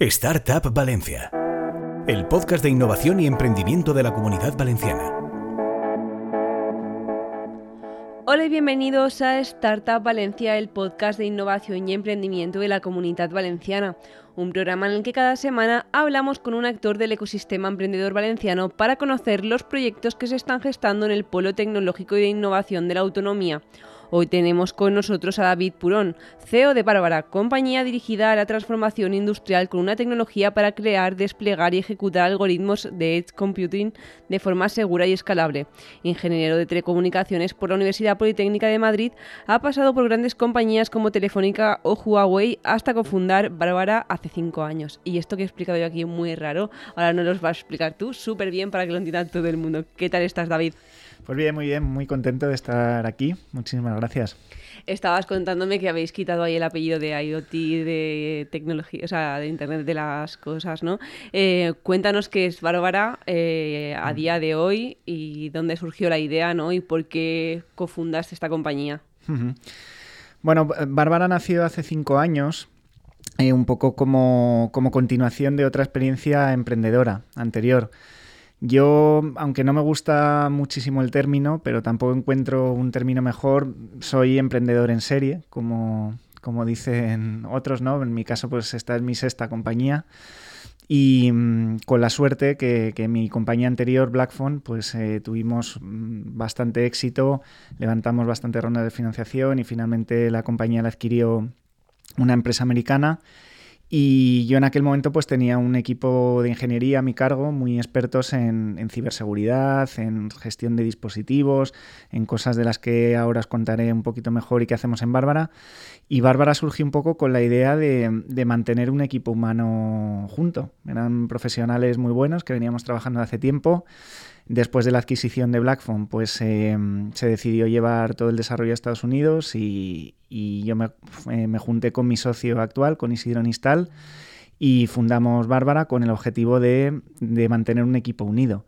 Startup Valencia, el podcast de innovación y emprendimiento de la comunidad valenciana. Hola y bienvenidos a Startup Valencia, el podcast de innovación y emprendimiento de la comunidad valenciana, un programa en el que cada semana hablamos con un actor del ecosistema emprendedor valenciano para conocer los proyectos que se están gestando en el polo tecnológico y de innovación de la autonomía Hoy tenemos con nosotros a David Purón, CEO de Bárbara, compañía dirigida a la transformación industrial con una tecnología para crear, desplegar y ejecutar algoritmos de Edge Computing de forma segura y escalable. Ingeniero de telecomunicaciones por la Universidad Politécnica de Madrid, ha pasado por grandes compañías como Telefónica o Huawei hasta cofundar Bárbara hace cinco años. Y esto que he explicado yo aquí muy raro, ahora nos lo vas a explicar tú súper bien para que lo entienda todo el mundo. ¿Qué tal estás, David? Pues bien, muy bien, muy contento de estar aquí. Muchísimas gracias. Estabas contándome que habéis quitado ahí el apellido de IoT, de tecnología, o sea, de Internet de las cosas, ¿no? Eh, cuéntanos qué es Bárbara eh, a mm. día de hoy y dónde surgió la idea, ¿no? Y por qué cofundaste esta compañía. Bueno, Bárbara nació hace cinco años eh, un poco como, como continuación de otra experiencia emprendedora anterior. Yo, aunque no me gusta muchísimo el término, pero tampoco encuentro un término mejor, soy emprendedor en serie, como, como dicen otros, ¿no? En mi caso, pues esta es mi sexta compañía. Y mm, con la suerte que, que, mi compañía anterior, Blackphone, pues eh, tuvimos mm, bastante éxito, levantamos bastante rondas de financiación y finalmente la compañía la adquirió una empresa americana y yo en aquel momento pues tenía un equipo de ingeniería a mi cargo, muy expertos en, ciberseguridad, en gestión de dispositivos, en cosas de las que ahora os contaré un poquito mejor y qué hacemos en Bárbara. Y Bárbara surgió un poco con la idea de, de mantener un equipo humano junto. Eran profesionales muy buenos que veníamos trabajando hace tiempo. Después de la adquisición de Blackphone, pues em, se decidió llevar todo el desarrollo a Estados Unidos y, yo eh, me, junté con mi socio actual, con Isidro Nistal, y fundamos Bárbara con el objetivo de, mantener un equipo unido.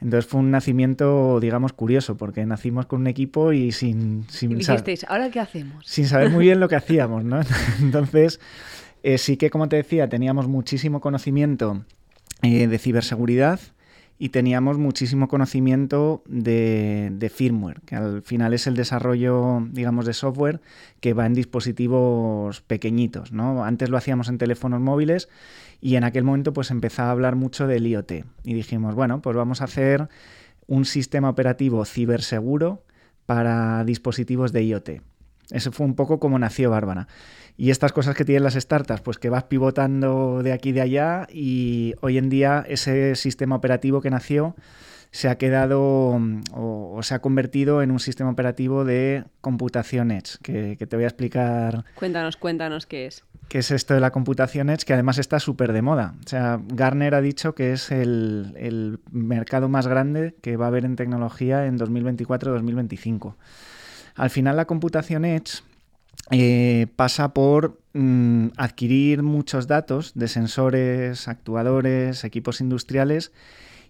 Entonces fue un nacimiento, digamos, curioso, porque nacimos con un equipo y sin... sin dijisteis, ¿ahora qué hacemos? Sin saber muy bien lo que hacíamos, ¿no? Entonces, eh, sí que, como te decía, teníamos muchísimo conocimiento eh, de ciberseguridad, y teníamos muchísimo conocimiento de, firmware, que al final es el desarrollo, digamos, de software que va en dispositivos pequeñitos, ¿no? Antes lo hacíamos en teléfonos móviles y en aquel momento pues empezaba a hablar mucho del IoT y dijimos, bueno, pues vamos a hacer un sistema operativo ciberseguro para dispositivos de IoT. Eso fue un poco como nació Bárbara. Y estas cosas que tienen las startups, pues que vas pivotando de aquí y de allá y hoy en día ese sistema operativo que nació se ha quedado mm, o, se ha convertido en un sistema operativo de computación Edge, que, te voy a explicar. Cuéntanos, cuéntanos qué es. ¿Qué es esto de la computación Edge? Que además está súper de moda. O sea, Garner ha dicho que es el, el mercado más grande que va a haber en tecnología en 2024-2025. Al final la computación Edge eh, pasa por mm, adquirir muchos datos de sensores, actuadores, equipos industriales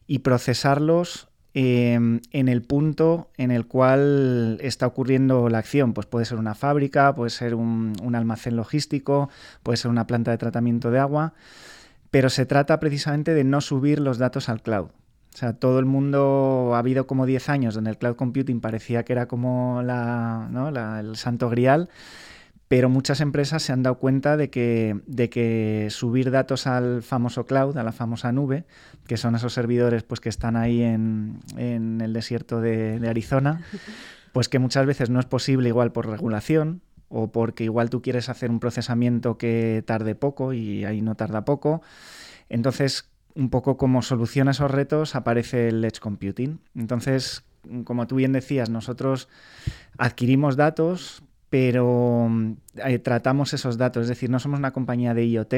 y procesarlos em, en el punto en el cual está ocurriendo la acción. Pues puede ser una fábrica, puede ser un, un almacén logístico, puede ser una planta de tratamiento de agua, pero se trata precisamente de no subir los datos al cloud. O sea, todo el mundo, ha habido como 10 años donde el cloud computing parecía que era como la, ¿no? la, el santo grial pero muchas empresas se han dado cuenta de que, de que subir datos al famoso cloud, a la famosa nube, que son esos servidores pues, que están ahí en, el desierto de, Arizona, pues que muchas veces no es posible igual por regulación o porque igual tú quieres hacer un procesamiento que tarde poco y ahí no tarda poco. Entonces, un poco como soluciona esos retos aparece el Edge Computing. Entonces, como tú bien decías, nosotros adquirimos datos, pero eh, tratamos esos datos, es decir, no somos una compañía de IoT,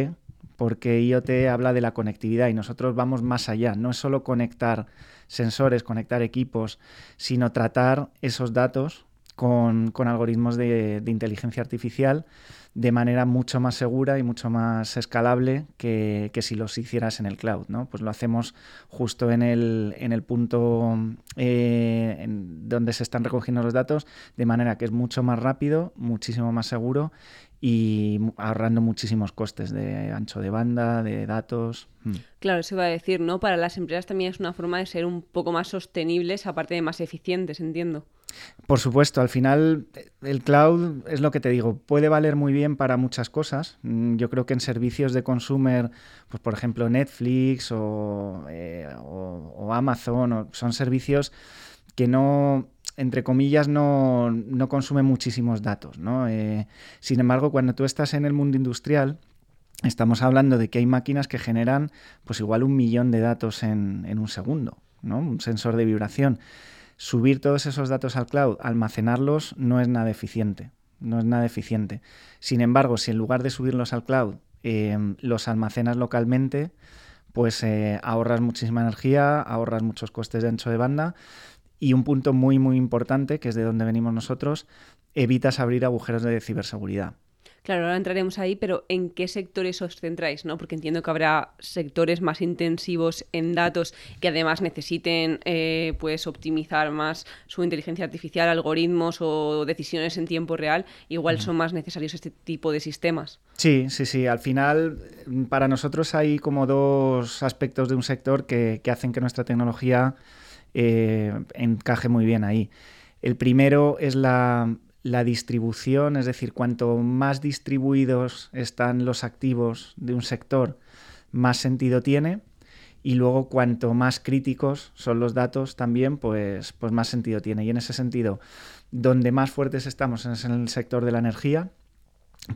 porque IoT habla de la conectividad y nosotros vamos más allá, no es solo conectar sensores, conectar equipos, sino tratar esos datos con, algoritmos de, inteligencia artificial de manera mucho más segura y mucho más escalable que, si los hicieras en el cloud. ¿no? Pues lo hacemos justo en el, en el punto eh, donde se están recogiendo los datos, de manera que es mucho más rápido, muchísimo más seguro y ahorrando muchísimos costes de ancho de banda, de datos. Hmm. Claro, eso iba a decir, ¿no? Para las empresas también es una forma de ser un poco más sostenibles, aparte de más eficientes, entiendo. Por supuesto, al final el cloud es lo que te digo, puede valer muy bien para muchas cosas. Mm, yo creo que en servicios de consumer, pues por ejemplo Netflix o, eh, o Amazon, son servicios que no entre comillas, no, consume muchísimos datos. ¿no? Eh, sin embargo, cuando tú estás en el mundo industrial, estamos hablando de que hay máquinas que generan pues igual un millón de datos en, un segundo, ¿no? un sensor de vibración. Subir todos esos datos al cloud, almacenarlos, no es nada eficiente. No es nada eficiente. Sin embargo, si en lugar de subirlos al cloud, eh, los almacenas localmente, pues eh, ahorras muchísima energía, ahorras muchos costes de ancho de banda y un punto muy, muy importante, que es de donde venimos nosotros, evitas abrir agujeros de ciberseguridad. Claro, ahora entraremos ahí, pero ¿en qué sectores os centráis? ¿no? Porque entiendo que habrá sectores más intensivos en datos que además necesiten eh, pues optimizar más su inteligencia artificial, algoritmos o decisiones en tiempo real. Igual son más necesarios este tipo de sistemas. Sí, sí, sí. Al final, para nosotros hay como dos aspectos de un sector que, que hacen que nuestra tecnología eh, encaje muy bien ahí. El primero es la, distribución, es decir, cuanto más distribuidos están los activos de un sector, más sentido tiene. Y luego, cuanto más críticos son los datos también, pues, pues más sentido tiene. Y en ese sentido, donde más fuertes estamos es en el sector de la energía,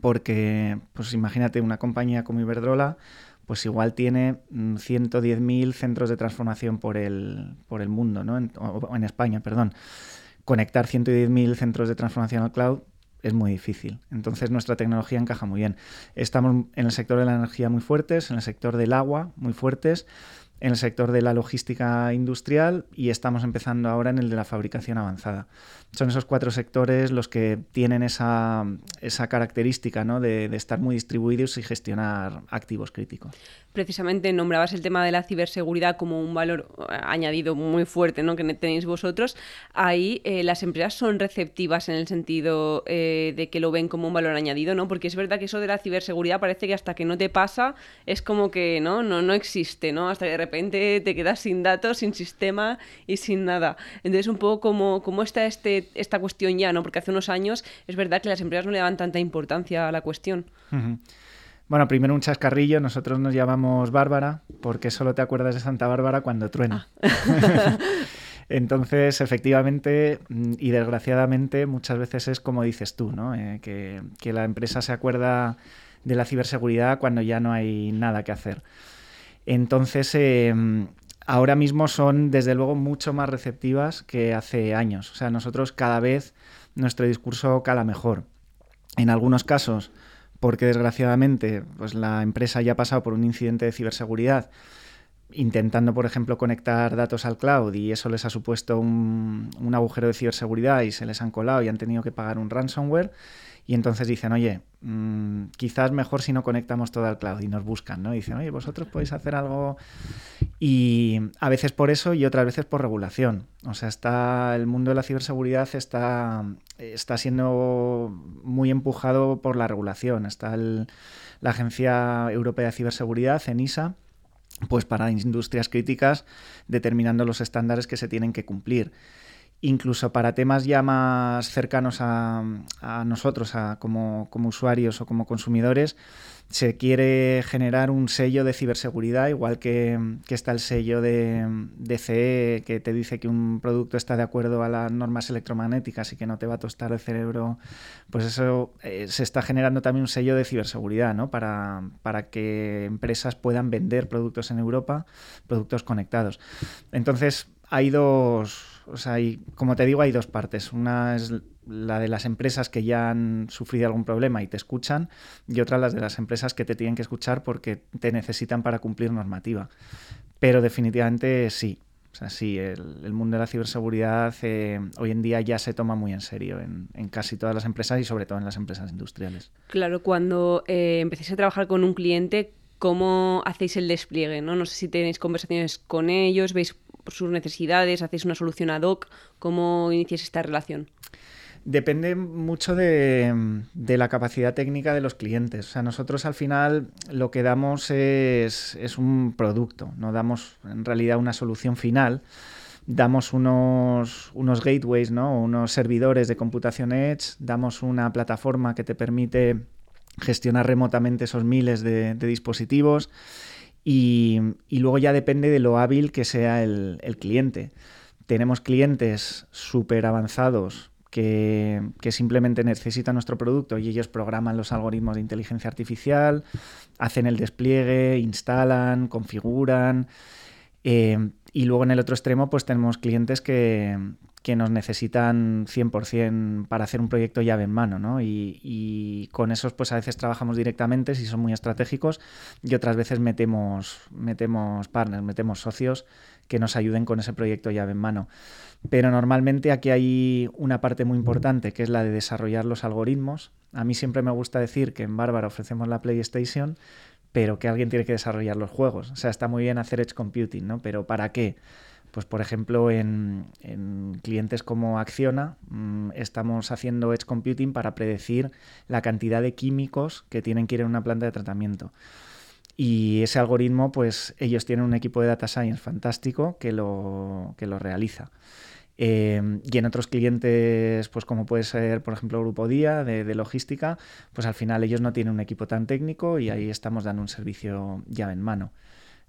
porque, pues imagínate, una compañía como Iberdrola pues igual tiene 110.000 mm, centros de transformación por el, por el mundo, ¿no? En, o, en España, perdón. Conectar 110.000 centros de transformación al cloud es muy difícil. Entonces nuestra tecnología encaja muy bien. Estamos en el sector de la energía muy fuertes, en el sector del agua muy fuertes en el sector de la logística industrial y estamos empezando ahora en el de la fabricación avanzada. Son esos cuatro sectores los que tienen esa, esa característica ¿no? de, de, estar muy distribuidos y gestionar activos críticos. Precisamente nombrabas el tema de la ciberseguridad como un valor eh, añadido muy fuerte ¿no? que tenéis vosotros. Ahí eh, las empresas son receptivas en el sentido eh, de que lo ven como un valor añadido, ¿no? porque es verdad que eso de la ciberseguridad parece que hasta que no te pasa es como que no, no, no existe, ¿no? hasta que repente te quedas sin datos, sin sistema y sin nada. Entonces, un poco como, cómo está este, esta cuestión ya, ¿no? Porque hace unos años es verdad que las empresas no le daban tanta importancia a la cuestión. Bueno, primero un chascarrillo. Nosotros nos llamamos Bárbara porque solo te acuerdas de Santa Bárbara cuando truena. Ah. Entonces, efectivamente y desgraciadamente, muchas veces es como dices tú, ¿no? Eh, que, que, la empresa se acuerda de la ciberseguridad cuando ya no hay nada que hacer. Entonces, em, ahora mismo son desde luego mucho más receptivas que hace años. O sea, nosotros cada vez nuestro discurso cala mejor. En algunos casos, porque desgraciadamente pues la empresa ya ha pasado por un incidente de ciberseguridad intentando, por ejemplo, conectar datos al cloud y eso les ha supuesto un, un agujero de ciberseguridad y se les han colado y han tenido que pagar un ransomware y entonces dicen, oye, mm, quizás mejor si no conectamos todo al cloud y nos buscan, ¿no? dicen, oye, vosotros podéis hacer algo. Y a veces por eso y otras veces por regulación. O sea, está el mundo de la ciberseguridad está, está siendo muy empujado por la regulación. Está la Agencia Europea de Ciberseguridad, ENISA, pues para industrias críticas, determinando los estándares que se tienen que cumplir incluso para temas ya más cercanos a, nosotros, a, como, usuarios o como consumidores, se quiere generar un sello de ciberseguridad, igual que, está el sello de, CE que te dice que un producto está de acuerdo a las normas electromagnéticas y que no te va a tostar el cerebro. Pues eso eh, se está generando también un sello de ciberseguridad, ¿no? Para que empresas puedan vender productos en Europa, productos conectados. Entonces, hay dos o sea, como te digo, hay dos partes. Una es la de las empresas que ya han sufrido algún problema y te escuchan, y otra las de las empresas que te tienen que escuchar porque te necesitan para cumplir normativa. Pero definitivamente sí. O sea, sí, el, mundo de la ciberseguridad eh, hoy en día ya se toma muy en serio en, casi todas las empresas y sobre todo en las empresas industriales. Claro, cuando eh, empecéis a trabajar con un cliente, ¿cómo hacéis el despliegue? ¿no? no sé si tenéis conversaciones con ellos, veis sus necesidades, hacéis una solución ad hoc, ¿cómo iniciáis esta relación? Depende mucho de, la capacidad técnica de los clientes. O sea, nosotros al final lo que damos es, un producto, no damos en realidad una solución final. Damos unos, unos gateways, ¿no? unos servidores de computación Edge, damos una plataforma que te permite gestionar remotamente esos miles de, dispositivos y, luego ya depende de lo hábil que sea el, cliente. Tenemos clientes súper avanzados que, simplemente necesitan nuestro producto y ellos programan los algoritmos de inteligencia artificial, hacen el despliegue, instalan, configuran. Eh, y luego en el otro extremo, pues tenemos clientes que, nos necesitan 100% para hacer un proyecto llave en mano, ¿no? Y, y, con esos, pues a veces trabajamos directamente si son muy estratégicos y otras veces metemos, metemos partners, metemos socios que nos ayuden con ese proyecto llave en mano. Pero normalmente aquí hay una parte muy importante que es la de desarrollar los algoritmos. A mí siempre me gusta decir que en Bárbara ofrecemos la PlayStation, pero que alguien tiene que desarrollar los juegos. O sea, está muy bien hacer edge computing, ¿no? Pero ¿para qué? Pues por ejemplo, en, clientes como Acciona mm, estamos haciendo edge computing para predecir la cantidad de químicos que tienen que ir en una planta de tratamiento. Y ese algoritmo, pues ellos tienen un equipo de data science fantástico que lo, que lo realiza. Eh, y en otros clientes, pues como puede ser, por ejemplo, Grupo Día de, logística, pues al final ellos no tienen un equipo tan técnico y ahí estamos dando un servicio llave en mano.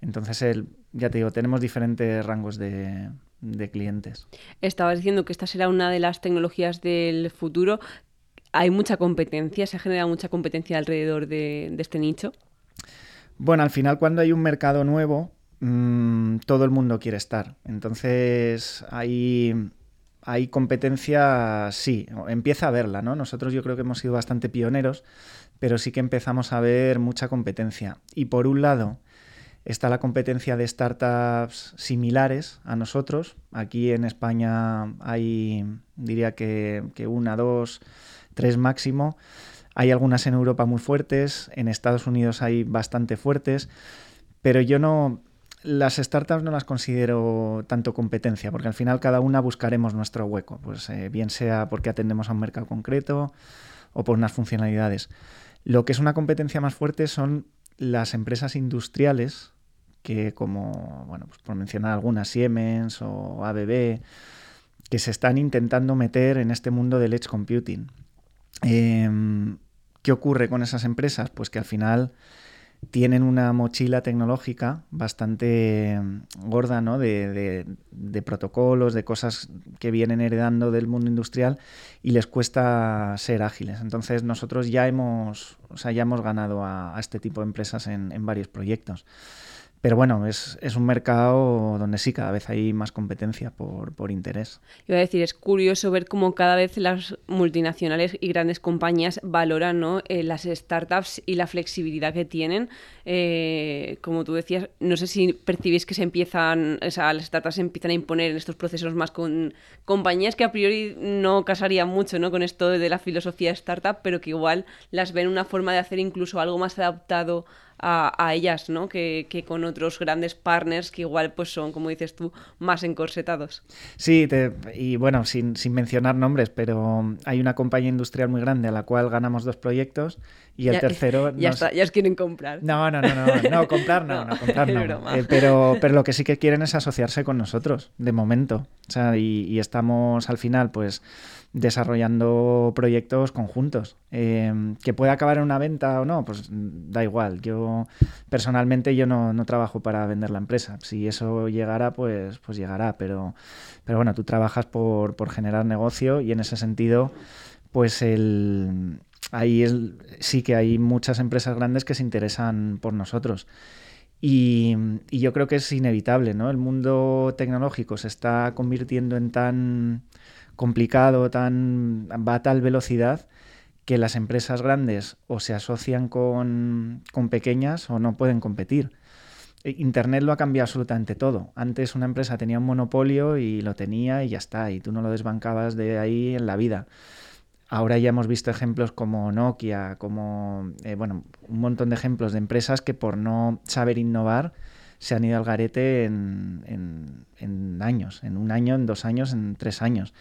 Entonces, el, ya te digo, tenemos diferentes rangos de, clientes. Estabas diciendo que esta será una de las tecnologías del futuro. ¿Hay mucha competencia? ¿Se genera mucha competencia alrededor de este nicho? Bueno, al final cuando hay un mercado nuevo, Mm, todo el mundo quiere estar. Entonces, hay, hay competencia, sí, empieza a verla, ¿no? Nosotros yo creo que hemos sido bastante pioneros, pero sí que empezamos a ver mucha competencia. Y por un lado, está la competencia de startups similares a nosotros. Aquí en España hay, diría que, una, dos, tres máximo. Hay algunas en Europa muy fuertes, en Estados Unidos hay bastante fuertes, pero yo no, las startups no las considero tanto competencia, porque al final cada una buscaremos nuestro hueco, pues eh, bien sea porque atendemos a un mercado concreto o por unas funcionalidades. Lo que es una competencia más fuerte son las empresas industriales, que como, bueno, pues por mencionar algunas, Siemens o ABB, que se están intentando meter en este mundo del edge computing. Em, ¿Qué ocurre con esas empresas? Pues que al final tienen una mochila tecnológica bastante mm, gorda, ¿no? De, protocolos, de cosas que vienen heredando del mundo industrial y les cuesta ser ágiles. Entonces nosotros ya hemos, o sea, ya hemos ganado a, este tipo de empresas en, en varios proyectos. Pero bueno, es, un mercado donde sí, cada vez hay más competencia por, por interés. Iba a decir, es curioso ver cómo cada vez las multinacionales y grandes compañías valoran. Eh, las startups y la flexibilidad que tienen. Eh, como tú decías, no sé si percibís que se empiezan, o sea, las startups se empiezan a imponer en estos procesos más con compañías que a priori no casarían mucho ¿no? con esto de la filosofía startup, pero que igual las ven una forma de hacer incluso algo más adaptado a, ellas, ¿no? Que, con otros grandes partners que igual pues son, como dices tú, más encorsetados. Sí, y bueno, sin, mencionar nombres, pero hay una compañía industrial muy grande a la cual ganamos dos proyectos y el tercero... Ya está, ya os quieren comprar. No, no, no, no, no comprar no, no, comprar no. Eh, pero, pero lo que sí que quieren es asociarse con nosotros, de momento. O sea, y estamos al final, pues desarrollando proyectos conjuntos. Eh, que pueda acabar en una venta o no, pues da igual. Yo personalmente yo no, trabajo para vender la empresa. Si eso llegara, pues, pues llegará. Pero, pero bueno, tú trabajas por, generar negocio y en ese sentido, pues el, ahí sí que hay muchas empresas grandes que se interesan por nosotros. Y, y, yo creo que es inevitable, ¿no? El mundo tecnológico se está convirtiendo en tan complicado, tan, va a tal velocidad que las empresas grandes o se asocian con, pequeñas o no pueden competir. Internet lo ha cambiado absolutamente todo. Antes una empresa tenía un monopolio y lo tenía y ya está, y tú no lo desbancabas de ahí en la vida. Ahora ya hemos visto ejemplos como Nokia, como, eh, bueno, un montón de ejemplos de empresas que por no saber innovar se han ido al garete en, en años, en un año, en dos años, en tres años.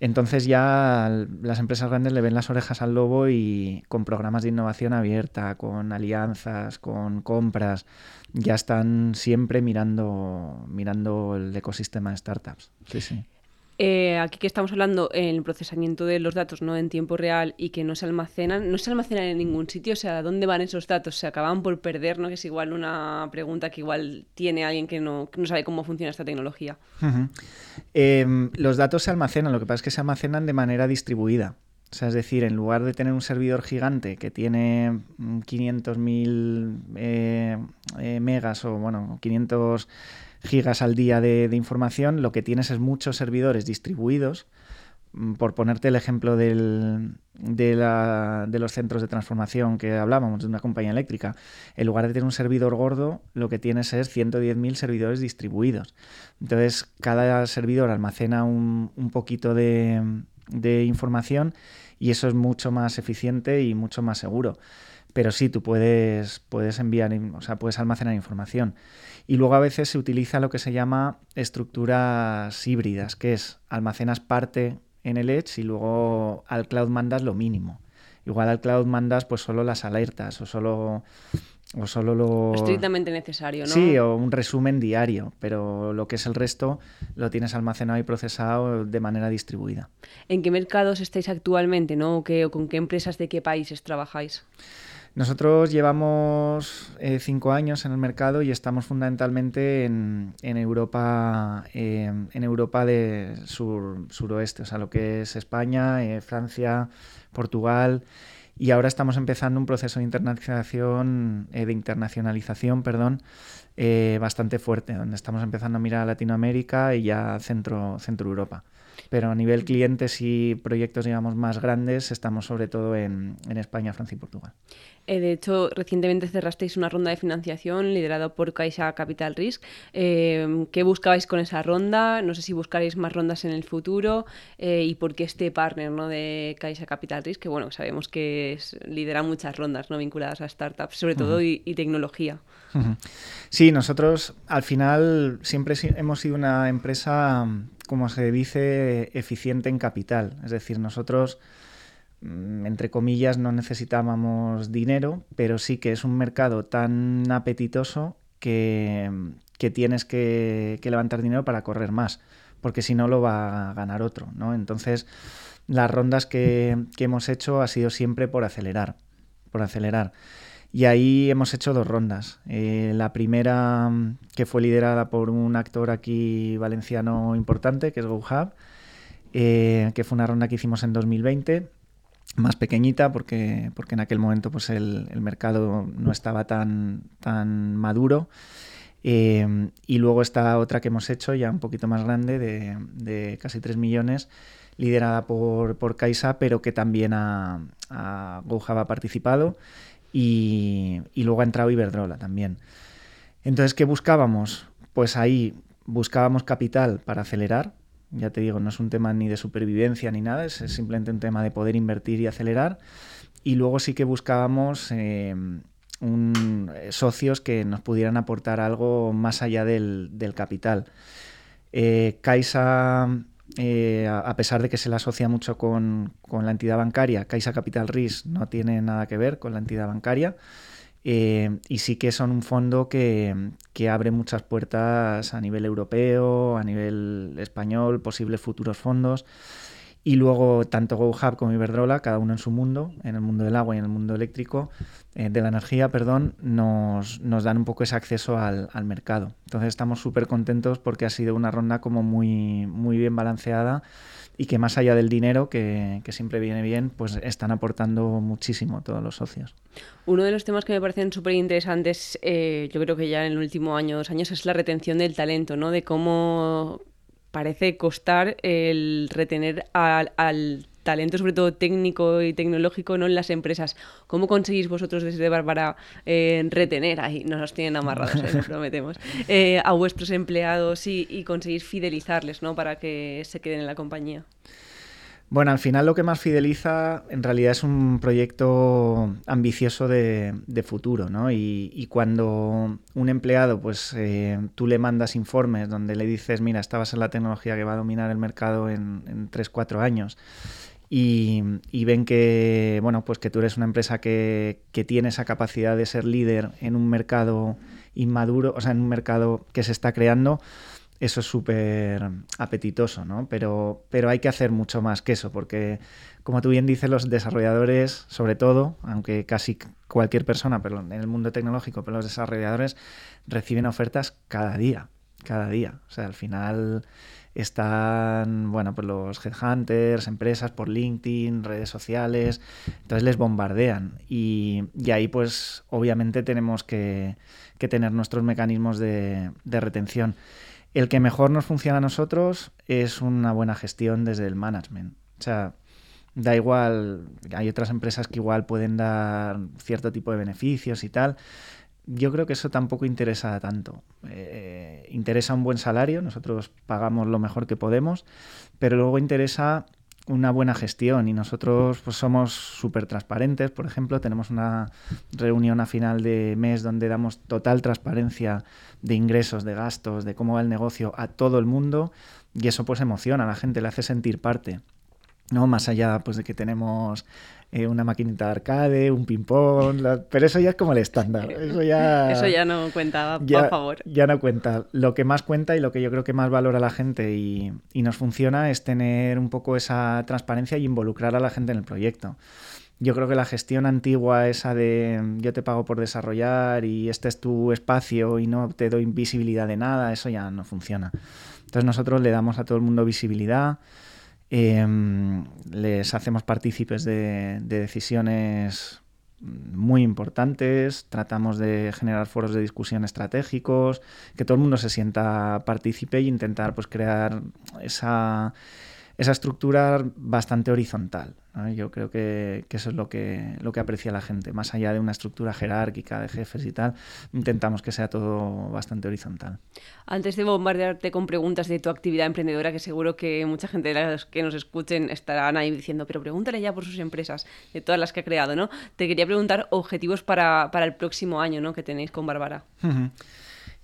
Entonces ya las empresas grandes le ven las orejas al lobo y con programas de innovación abierta, con alianzas, con compras, ya están siempre mirando, mirando el ecosistema de startups. Sí, sí. Eh, aquí que estamos hablando en el procesamiento de los datos no en tiempo real y que no se almacenan, no se almacenan en ningún sitio, o sea, ¿dónde van esos datos? ¿Se acaban por perder? ¿no? Que es igual una pregunta que igual tiene alguien que no, no sabe cómo funciona esta tecnología. Em, los datos se almacenan, lo que pasa es que se almacenan de manera distribuida. O sea, es decir, en lugar de tener un servidor gigante que tiene 500.000 mm, eh, eh, megas o, bueno, 500 gigas al día de, información, lo que tienes es muchos servidores distribuidos. Mm, por ponerte el ejemplo del, de, la, de, los centros de transformación que hablábamos, de una compañía eléctrica, en lugar de tener un servidor gordo, lo que tienes es 110.000 servidores distribuidos. Entonces, cada servidor almacena un, un poquito de, de información y eso es mucho más eficiente y mucho más seguro. Pero sí, tú puedes, puedes enviar, o sea, puedes almacenar información. Y luego a veces se utiliza lo que se llama estructuras híbridas, que es almacenas parte en el Edge y luego al cloud mandas lo mínimo. Igual al cloud mandas pues solo las alertas o solo o solo lo estrictamente necesario, ¿no? Sí, o un resumen diario, pero lo que es el resto lo tienes almacenado y procesado de manera distribuida. ¿En qué mercados estáis actualmente, no? ¿O, qué, o con qué empresas de qué países trabajáis? Nosotros llevamos eh, cinco años en el mercado y estamos fundamentalmente en, Europa, eh, en Europa de sur, suroeste, o sea, lo que es España, eh, Francia, Portugal. Y ahora estamos empezando un proceso de internacionalización, de internacionalización, perdón, bastante fuerte, donde estamos empezando a mirar a Latinoamérica y ya centro, centro Europa pero a nivel clientes y proyectos, digamos, más grandes, estamos sobre todo en, España, Francia y Portugal. Eh, de hecho, recientemente cerrasteis una ronda de financiación liderada por Caixa Capital Risk. Eh, ¿Qué buscabais con esa ronda? No sé si buscaréis más rondas en el futuro eh, y por qué este partner ¿no? de Caixa Capital Risk, que bueno, sabemos que lidera muchas rondas ¿no? vinculadas a startups, sobre todo y, tecnología. Sí, nosotros al final siempre hemos sido una empresa como se dice, eficiente en capital. Es decir, nosotros, mm, entre comillas, no necesitábamos dinero, pero sí que es un mercado tan apetitoso que, tienes que, levantar dinero para correr más, porque si no lo va a ganar otro. ¿no? Entonces, las rondas que, que hemos hecho ha sido siempre por acelerar, por acelerar. Y ahí hemos hecho dos rondas. Eh, la primera, mm, que fue liderada por un actor aquí valenciano importante, que es GoHub, eh, que fue una ronda que hicimos en 2020, más pequeñita, porque, porque en aquel momento pues, el, mercado no estaba tan, tan maduro. Eh, y luego está otra que hemos hecho, ya un poquito más grande, de, casi 3 millones, liderada por, por Kaisa, pero que también a, a GoHub ha participado y, luego ha entrado Iberdrola también. Entonces, ¿qué buscábamos? Pues ahí buscábamos capital para acelerar. Ya te digo, no es un tema ni de supervivencia ni nada, es simplemente un tema de poder invertir y acelerar. Y luego sí que buscábamos eh, un, socios que nos pudieran aportar algo más allá del, capital. Eh, eh, a pesar de que se le asocia mucho con, la entidad bancaria, Caixa Capital Risk no tiene nada que ver con la entidad bancaria. Eh, y sí que son un fondo que, que, abre muchas puertas a nivel europeo, a nivel español, posibles futuros fondos. Y luego tanto GoHub como Iberdrola, cada uno en su mundo, en el mundo del agua y en el mundo eléctrico, eh, de la energía, perdón, nos, nos, dan un poco ese acceso al, al mercado. Entonces estamos súper contentos porque ha sido una ronda como muy, muy bien balanceada y que más allá del dinero, que, que siempre viene bien, pues están aportando muchísimo todos los socios. Uno de los temas que me parecen súper interesantes, eh, yo creo que ya en el último año, dos años, es la retención del talento, ¿no? De cómo parece costar el retener al, talento, sobre todo técnico y tecnológico, ¿no? en las empresas. ¿Cómo conseguís vosotros desde Bárbara eh, retener, ahí no nos tienen amarrados, eh, lo prometemos, eh, a vuestros empleados y, y conseguir fidelizarles ¿no? para que se queden en la compañía? Bueno, al final lo que más fideliza en realidad es un proyecto ambicioso de, futuro, ¿no? Y, cuando un empleado, pues eh, tú le mandas informes donde le dices, mira, esta va a ser la tecnología que va a dominar el mercado en, en 3, 4 años. Y, ven que, bueno, pues que tú eres una empresa que, que tiene esa capacidad de ser líder en un mercado inmaduro, o sea, en un mercado que se está creando, eso es súper apetitoso, ¿no? Pero, pero hay que hacer mucho más que eso, porque como tú bien dices, los desarrolladores, sobre todo, aunque casi cualquier persona, pero en el mundo tecnológico, pero los desarrolladores reciben ofertas cada día, cada día. O sea, al final están, bueno, pues los headhunters, empresas por LinkedIn, redes sociales, entonces les bombardean. Y, ahí, pues, obviamente tenemos que, tener nuestros mecanismos de, de retención. El que mejor nos funciona a nosotros es una buena gestión desde el management. O sea, da igual, hay otras empresas que igual pueden dar cierto tipo de beneficios y tal. Yo creo que eso tampoco interesa tanto. Eh, interesa un buen salario, nosotros pagamos lo mejor que podemos, pero luego interesa una buena gestión y nosotros pues somos súper transparentes. Por ejemplo, tenemos una reunión a final de mes donde damos total transparencia de ingresos, de gastos, de cómo va el negocio a todo el mundo y eso pues emociona a la gente, le hace sentir parte. ¿no? Más allá pues, de que tenemos eh, una maquinita de arcade, un ping-pong, pero eso ya es como el estándar. Eso ya, eso ya no cuenta, por favor. Ya no cuenta. Lo que más cuenta y lo que yo creo que más valora la gente y, y nos funciona es tener un poco esa transparencia y involucrar a la gente en el proyecto. Yo creo que la gestión antigua, esa de yo te pago por desarrollar y este es tu espacio y no te doy visibilidad de nada, eso ya no funciona. Entonces nosotros le damos a todo el mundo visibilidad, Em, les hacemos partícipes de, decisiones muy importantes, tratamos de generar foros de discusión estratégicos, que todo el mundo se sienta partícipe e intentar pues, crear esa, esa estructura bastante horizontal. Yo creo que, eso es lo que, lo que aprecia la gente. Más allá de una estructura jerárquica de jefes y tal, intentamos que sea todo bastante horizontal. Antes de bombardearte con preguntas de tu actividad emprendedora, que seguro que mucha gente de las que nos escuchen estarán ahí diciendo, pero pregúntale ya por sus empresas, de todas las que ha creado, ¿no? Te quería preguntar objetivos para, el próximo año, ¿no? Que tenéis con Bárbara.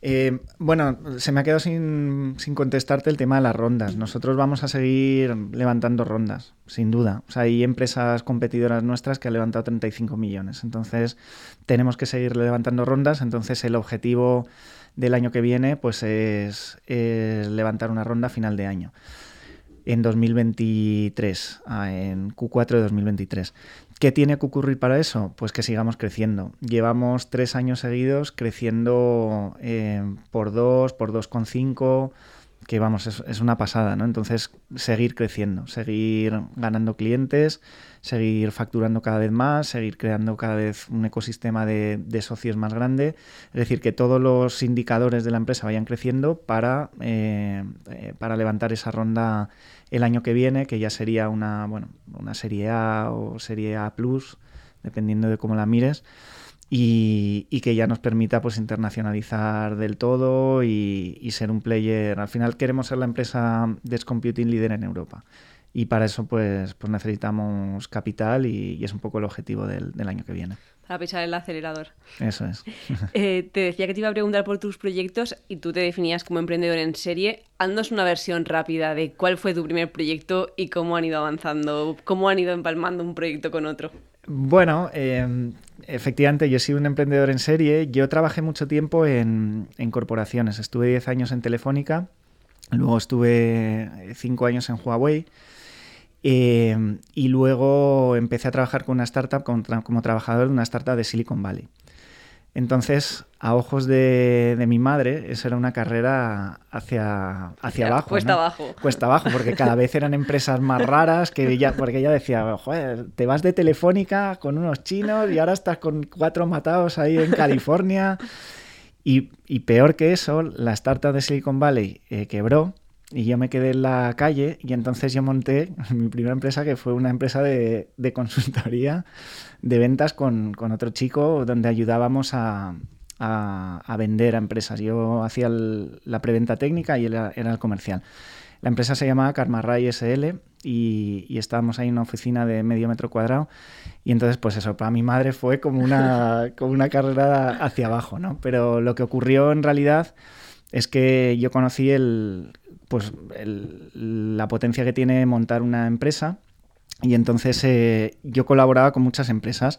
Eh, bueno, se me ha quedado sin, contestarte el tema de las rondas. Nosotros vamos a seguir levantando rondas, sin duda. O sea, hay empresas competidoras nuestras que han levantado 35 millones. Entonces, tenemos que seguir levantando rondas. Entonces, el objetivo del año que viene pues es, es levantar una ronda a final de año en 2023, ah, en Q4 de 2023. ¿Qué tiene que ocurrir para eso? Pues que sigamos creciendo. Llevamos tres años seguidos creciendo eh, por 2, por 2,5, que vamos, es, una pasada, ¿no? Entonces, seguir creciendo, seguir ganando clientes, seguir facturando cada vez más, seguir creando cada vez un ecosistema de, socios más grande. Es decir, que todos los indicadores de la empresa vayan creciendo para, eh, eh, para levantar esa ronda el año que viene, que ya sería una, bueno, una serie A o serie A Plus, dependiendo de cómo la mires, y, que ya nos permita pues internacionalizar del todo y, ser un player. Al final queremos ser la empresa de computing líder en Europa. Y para eso pues, pues necesitamos capital y, es un poco el objetivo del año que viene a pisar el acelerador. Eso es. Eh, te decía que te iba a preguntar por tus proyectos y tú te definías como emprendedor en serie. Haznos una versión rápida de cuál fue tu primer proyecto y cómo han ido avanzando, cómo han ido empalmando un proyecto con otro. Bueno, em, efectivamente, yo he sido un emprendedor en serie. Yo trabajé mucho tiempo en, corporaciones. Estuve 10 años en Telefónica, luego estuve 5 años en Huawei. Em, y luego empecé a trabajar con una startup como, trabajador de una startup de Silicon Valley. Entonces, a ojos de, mi madre, eso era una carrera hacia, hacia abajo. Cuesta abajo. Cuesta abajo, porque cada vez eran empresas más raras, que ella, porque ella decía, joder, te vas de Telefónica con unos chinos y ahora estás con cuatro matados ahí en California. Y, peor que eso, la startup de Silicon Valley eh, quebró y yo me quedé en la calle y entonces yo monté mi primera empresa que fue una empresa de, de consultoría de ventas con, con, otro chico donde ayudábamos a, a, a vender a empresas. Yo hacía el, la preventa técnica y él era, era el comercial. La empresa se llamaba Karmarray SL y, y, estábamos ahí en una oficina de medio metro cuadrado y entonces pues eso, para mi madre fue como una, como una carrera hacia abajo, ¿no? Pero lo que ocurrió en realidad es que yo conocí el, pues, la potencia que tiene montar una empresa y entonces eh, yo colaboraba con muchas empresas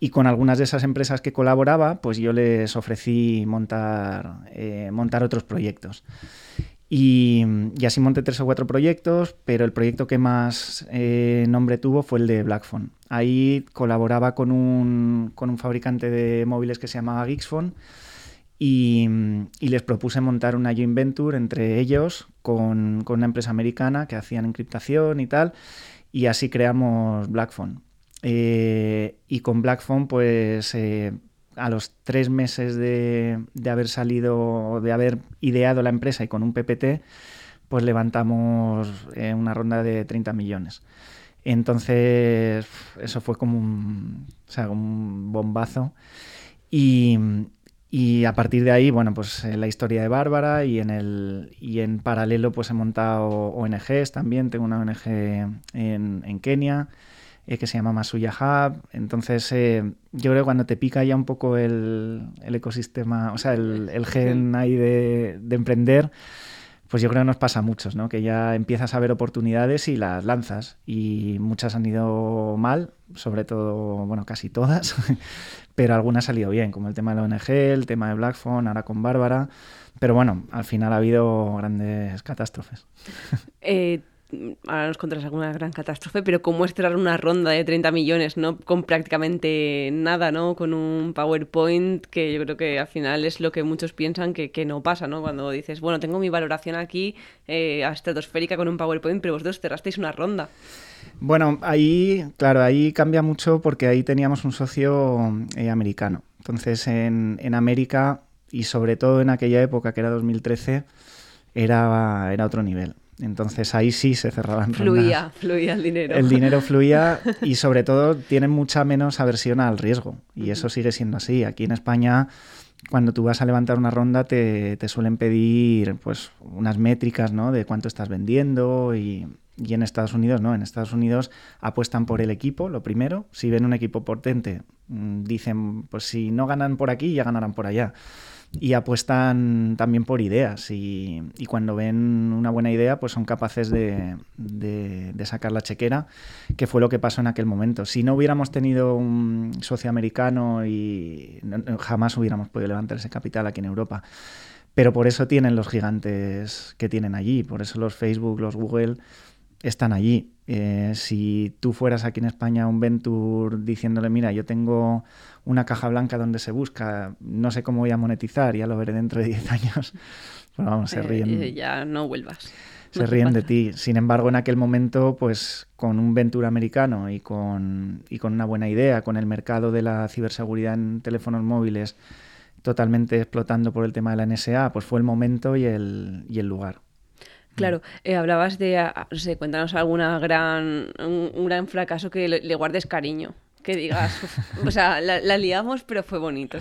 y con algunas de esas empresas que colaboraba, pues yo les ofrecí montar, eh, montar otros proyectos. Y, y, así monté tres o cuatro proyectos, pero el proyecto que más eh, nombre tuvo fue el de Blackphone. Ahí colaboraba con un, con un fabricante de móviles que se llamaba Geeksphone y, les propuse montar una joint venture entre ellos con, con, una empresa americana que hacían encriptación y tal, y así creamos Blackphone. Eh, y con Blackphone, pues eh, a los tres meses de, de, haber salido, de haber ideado la empresa y con un PPT, pues levantamos eh, una ronda de 30 millones. Entonces, eso fue como un, o sea, un bombazo. Y, y, a partir de ahí, bueno, pues la historia de Bárbara y en, el, y en paralelo pues he montado ONGs también. Tengo una ONG en, en Kenia eh, que se llama Masuya Hub. Entonces, eh, yo creo que cuando te pica ya un poco el, el ecosistema, o sea, el, el gen ahí de, de, emprender, pues yo creo que nos pasa a muchos, ¿no? Que ya empiezas a ver oportunidades y las lanzas. Y muchas han ido mal, sobre todo, bueno, casi todas, pero algunas han salido bien, como el tema de la ONG, el tema de Blackphone, ahora con Bárbara. Pero bueno, al final ha habido grandes catástrofes. Eh, ahora nos contarás alguna gran catástrofe, pero cómo es cerrar una ronda de 30 millones, ¿no? Con prácticamente nada, ¿no? Con un PowerPoint que yo creo que al final es lo que muchos piensan que, que no pasa, ¿no? Cuando dices, bueno, tengo mi valoración aquí eh, estratosférica con un PowerPoint, pero vosotros cerrasteis una ronda. Bueno, ahí, claro, ahí cambia mucho porque ahí teníamos un socio eh, americano. Entonces, en, en América, y sobre todo en aquella época, que era 2013, era, era otro nivel. Entonces ahí sí se cerraban Fluía, rondas. fluía el dinero. El dinero fluía y sobre todo tienen mucha menos aversión al riesgo. Y eso sigue siendo así. Aquí en España, cuando tú vas a levantar una ronda, te, te suelen pedir pues unas métricas ¿no? de cuánto estás vendiendo y, y, en Estados Unidos no. En Estados Unidos apuestan por el equipo, lo primero. Si ven un equipo potente, dicen, pues si no ganan por aquí, ya ganarán por allá y apuestan también por ideas y, cuando ven una buena idea pues son capaces de, sacar la chequera, que fue lo que pasó en aquel momento. Si no hubiéramos tenido un socio americano y jamás hubiéramos podido levantar ese capital aquí en Europa. Pero por eso tienen los gigantes que tienen allí, por eso los Facebook, los Google están allí. Eh, si tú fueras aquí en España un Venture diciéndole, mira, yo tengo una caja blanca donde se busca, no sé cómo voy a monetizar, ya lo veré dentro de 10 años, pues vamos, se ríen. Eh, ya no vuelvas. Se no ríen de ti. Sin embargo, en aquel momento, pues con un Venture americano y con, y con una buena idea, con el mercado de la ciberseguridad en teléfonos móviles totalmente explotando por el tema de la NSA, pues fue el momento y el, y el lugar. Claro, eh, hablabas de, no sé, cuéntanos alguna gran, un, un gran fracaso que le, le, guardes cariño, que digas, o sea, la, liamos, pero fue bonito.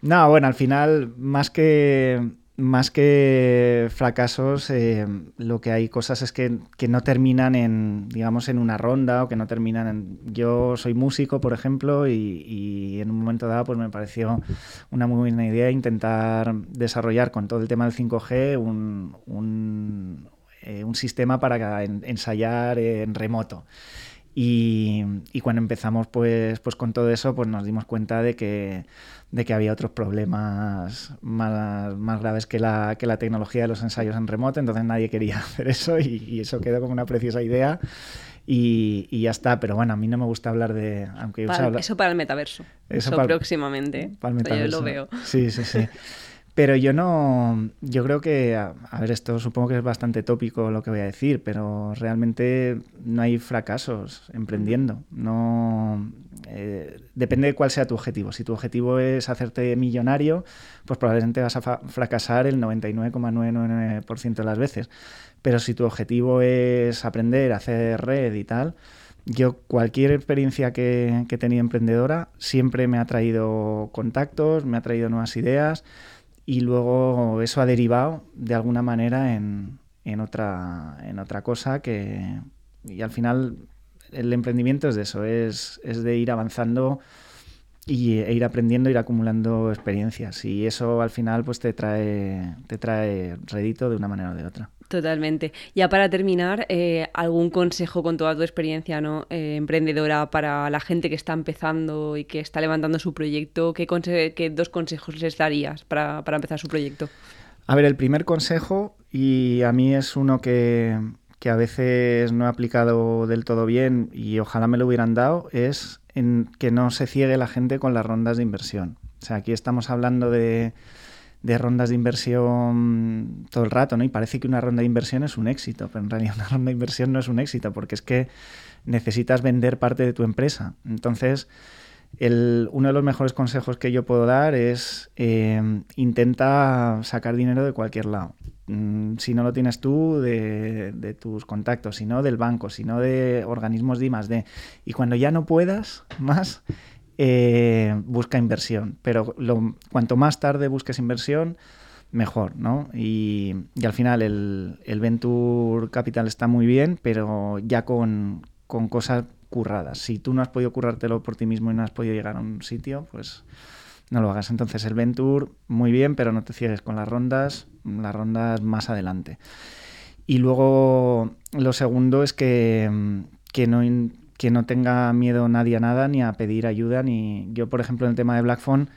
No, bueno, al final, más que, más que fracasos, eh, lo que hay cosas es que, que, no terminan en, digamos, en una ronda o que no terminan en... Yo soy músico, por ejemplo, y, en un momento dado pues me pareció una muy buena idea intentar desarrollar con todo el tema del 5G un, un, eh, un sistema para ensayar en remoto. Y, y, cuando empezamos pues, pues con todo eso, pues nos dimos cuenta de que, de que había otros problemas más, más graves que la, que la, tecnología de los ensayos en remoto, entonces nadie quería hacer eso y, y eso quedó como una preciosa idea y, y, ya está. Pero bueno, a mí no me gusta hablar de... Aunque para. Eso para el metaverso. Eso, eso para, próximamente. Para el metaverso. yo lo veo. Sí, sí, sí. Pero yo no, yo creo que, a, ver, esto supongo que es bastante tópico lo que voy a decir, pero realmente no hay fracasos emprendiendo. No, eh, depende de cuál sea tu objetivo. Si tu objetivo es hacerte millonario, pues probablemente vas a fracasar el 99,99% de las veces. Pero si tu objetivo es aprender, hacer red y tal, yo cualquier experiencia que, que he tenido emprendedora siempre me ha traído contactos, me ha traído nuevas ideas y luego eso ha derivado de alguna manera en, en, otra, en otra cosa que... Y al final el emprendimiento es de eso, es, es de ir avanzando y, e ir aprendiendo, ir acumulando experiencias. Y eso al final pues te trae, te trae rédito de una manera o de otra. Totalmente. Ya para terminar, eh, ¿algún consejo con toda tu experiencia ¿no? Eh, emprendedora para la gente que está empezando y que está levantando su proyecto? ¿Qué, qué dos consejos les darías para, para, empezar su proyecto? A ver, el primer consejo, y a mí es uno que, que a veces no he aplicado del todo bien y ojalá me lo hubieran dado, es en que no se ciegue la gente con las rondas de inversión. O sea, aquí estamos hablando de de rondas de inversión todo el rato, ¿no? Y parece que una ronda de inversión es un éxito, pero en realidad una ronda de inversión no es un éxito, porque es que necesitas vender parte de tu empresa. Entonces, uno de los mejores consejos que yo puedo dar es eh, intenta sacar dinero de cualquier lado. Mm, si no lo tienes tú, de, de, tus contactos, si no del banco, si no de organismos de I +D. Y cuando ya no puedas más, eh, busca inversión. Pero lo, cuanto más tarde busques inversión, mejor, ¿no? Y, al final el, Venture Capital está muy bien, pero ya con, con, cosas curradas. Si tú no has podido currártelo por ti mismo y no has podido llegar a un sitio, pues no lo hagas. Entonces el Venture, muy bien, pero no te cierres con las rondas, las rondas más adelante. Y luego lo segundo es que, que no que no tenga miedo nadie a nada, ni a pedir ayuda, ni yo, por ejemplo, en el tema de Blackphone,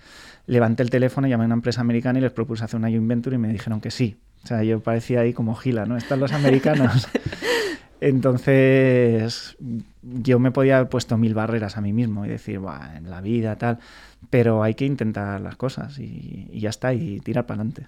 levanté el teléfono, llamé a una empresa americana y les propuse hacer una joint venture y me dijeron que sí. O sea, yo parecía ahí como gila, ¿no? Están los americanos. Entonces, yo me podía haber puesto mil barreras a mí mismo y decir, en la vida, tal pero hay que intentar las cosas y, ya está, y tirar para adelante.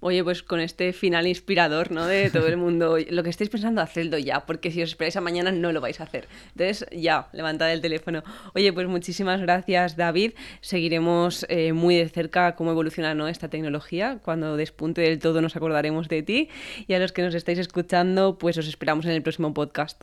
Oye, pues con este final inspirador, ¿no? De todo el mundo, lo que estéis pensando, hacedlo ya, porque si os esperáis a mañana no lo vais a hacer. Entonces, ya, levantad el teléfono. Oye, pues muchísimas gracias, David. Seguiremos eh, muy de cerca cómo evoluciona ¿no? esta tecnología. Cuando despunte del todo nos acordaremos de ti. Y a los que nos estáis escuchando, pues os esperamos en el próximo podcast.